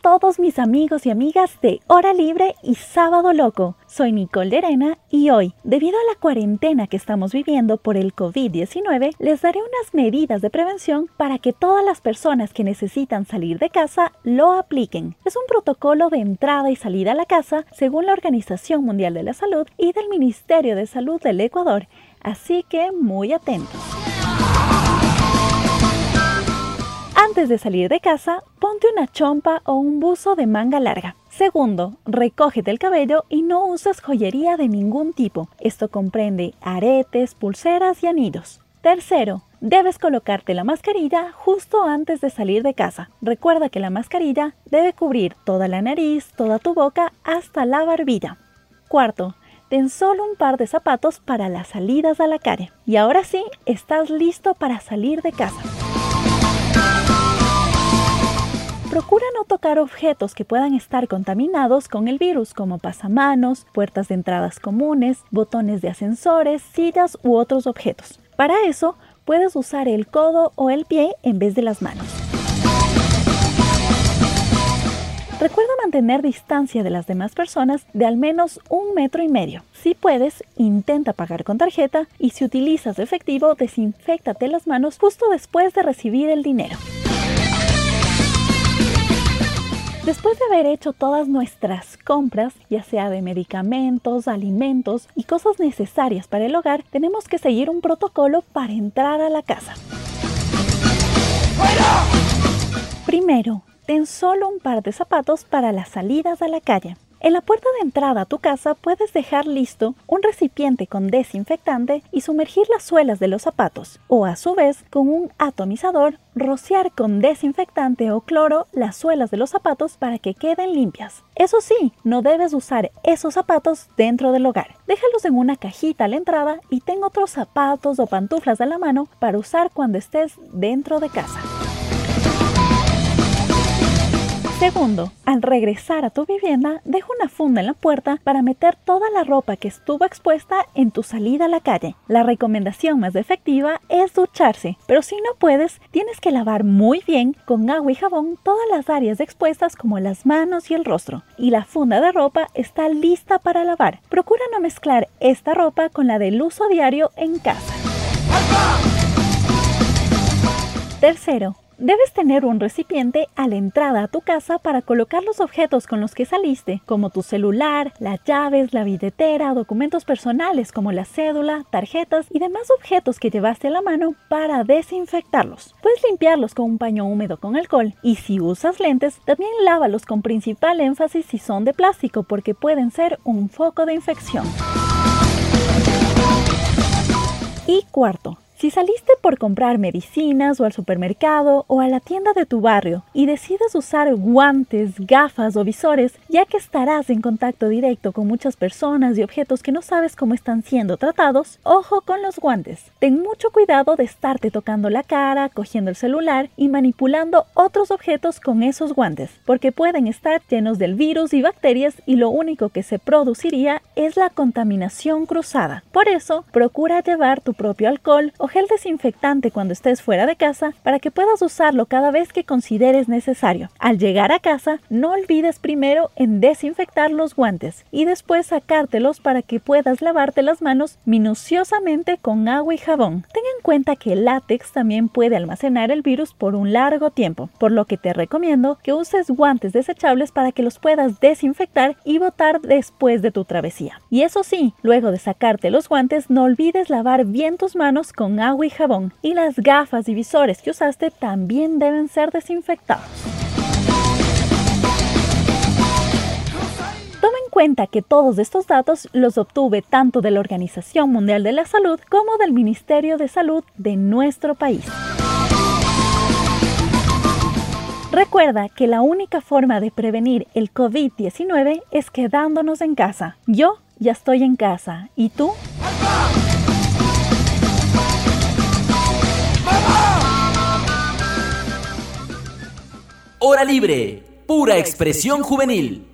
Todos mis amigos y amigas de Hora Libre y Sábado Loco. Soy Nicole Lerena y hoy, debido a la cuarentena que estamos viviendo por el COVID-19, les daré unas medidas de prevención para que todas las personas que necesitan salir de casa lo apliquen. Es un protocolo de entrada y salida a la casa según la Organización Mundial de la Salud y del Ministerio de Salud del Ecuador, así que muy atentos. Antes de salir de casa, ponte una chompa o un buzo de manga larga. Segundo, recógete el cabello y no uses joyería de ningún tipo. Esto comprende aretes, pulseras y anillos. Tercero, debes colocarte la mascarilla justo antes de salir de casa. Recuerda que la mascarilla debe cubrir toda la nariz, toda tu boca, hasta la barbilla. Cuarto, ten solo un par de zapatos para las salidas a la calle. Y ahora sí, estás listo para salir de casa. Procura no tocar objetos que puedan estar contaminados con el virus, como pasamanos, puertas de entradas comunes, botones de ascensores, sillas u otros objetos. Para eso, puedes usar el codo o el pie en vez de las manos. Recuerda mantener distancia de las demás personas de al menos un metro y medio. Si puedes, intenta pagar con tarjeta y si utilizas efectivo, desinfectate las manos justo después de recibir el dinero. Después de haber hecho todas nuestras compras, ya sea de medicamentos, alimentos y cosas necesarias para el hogar, tenemos que seguir un protocolo para entrar a la casa. Primero, ten solo un par de zapatos para las salidas a la calle. En la puerta de entrada a tu casa puedes dejar listo un recipiente con desinfectante y sumergir las suelas de los zapatos, o a su vez con un atomizador rociar con desinfectante o cloro las suelas de los zapatos para que queden limpias. Eso sí, no debes usar esos zapatos dentro del hogar. Déjalos en una cajita a la entrada y ten otros zapatos o pantuflas a la mano para usar cuando estés dentro de casa. Segundo, al regresar a tu vivienda, deja una funda en la puerta para meter toda la ropa que estuvo expuesta en tu salida a la calle. La recomendación más efectiva es ducharse, pero si no puedes, tienes que lavar muy bien con agua y jabón todas las áreas expuestas como las manos y el rostro. Y la funda de ropa está lista para lavar. Procura no mezclar esta ropa con la del uso diario en casa. Tercero, Debes tener un recipiente a la entrada a tu casa para colocar los objetos con los que saliste, como tu celular, las llaves, la billetera, documentos personales como la cédula, tarjetas y demás objetos que llevaste a la mano para desinfectarlos. Puedes limpiarlos con un paño húmedo con alcohol y si usas lentes, también lávalos con principal énfasis si son de plástico porque pueden ser un foco de infección. Y cuarto, si saliste por comprar medicinas o al supermercado o a la tienda de tu barrio y decides usar guantes, gafas o visores, ya que estarás en contacto directo con muchas personas y objetos que no sabes cómo están siendo tratados, ojo con los guantes. Ten mucho cuidado de estarte tocando la cara, cogiendo el celular y manipulando otros objetos con esos guantes, porque pueden estar llenos del virus y bacterias y lo único que se produciría es la contaminación cruzada. Por eso, procura llevar tu propio alcohol o gel desinfectante cuando estés fuera de casa para que puedas usarlo cada vez que consideres necesario. Al llegar a casa, no olvides primero en desinfectar los guantes y después sacártelos para que puedas lavarte las manos minuciosamente con agua y jabón. Ten en cuenta que el látex también puede almacenar el virus por un largo tiempo, por lo que te recomiendo que uses guantes desechables para que los puedas desinfectar y botar después de tu travesía. Y eso sí, luego de sacarte los guantes, no olvides lavar bien tus manos agua y jabón y las gafas y visores que usaste también deben ser desinfectados. Toma en cuenta que todos estos datos los obtuve tanto de la Organización Mundial de la Salud como del Ministerio de Salud de nuestro país. Recuerda que la única forma de prevenir el COVID-19 es quedándonos en casa. Yo ya estoy en casa. ¿Y tú? Hora libre, pura expresión juvenil.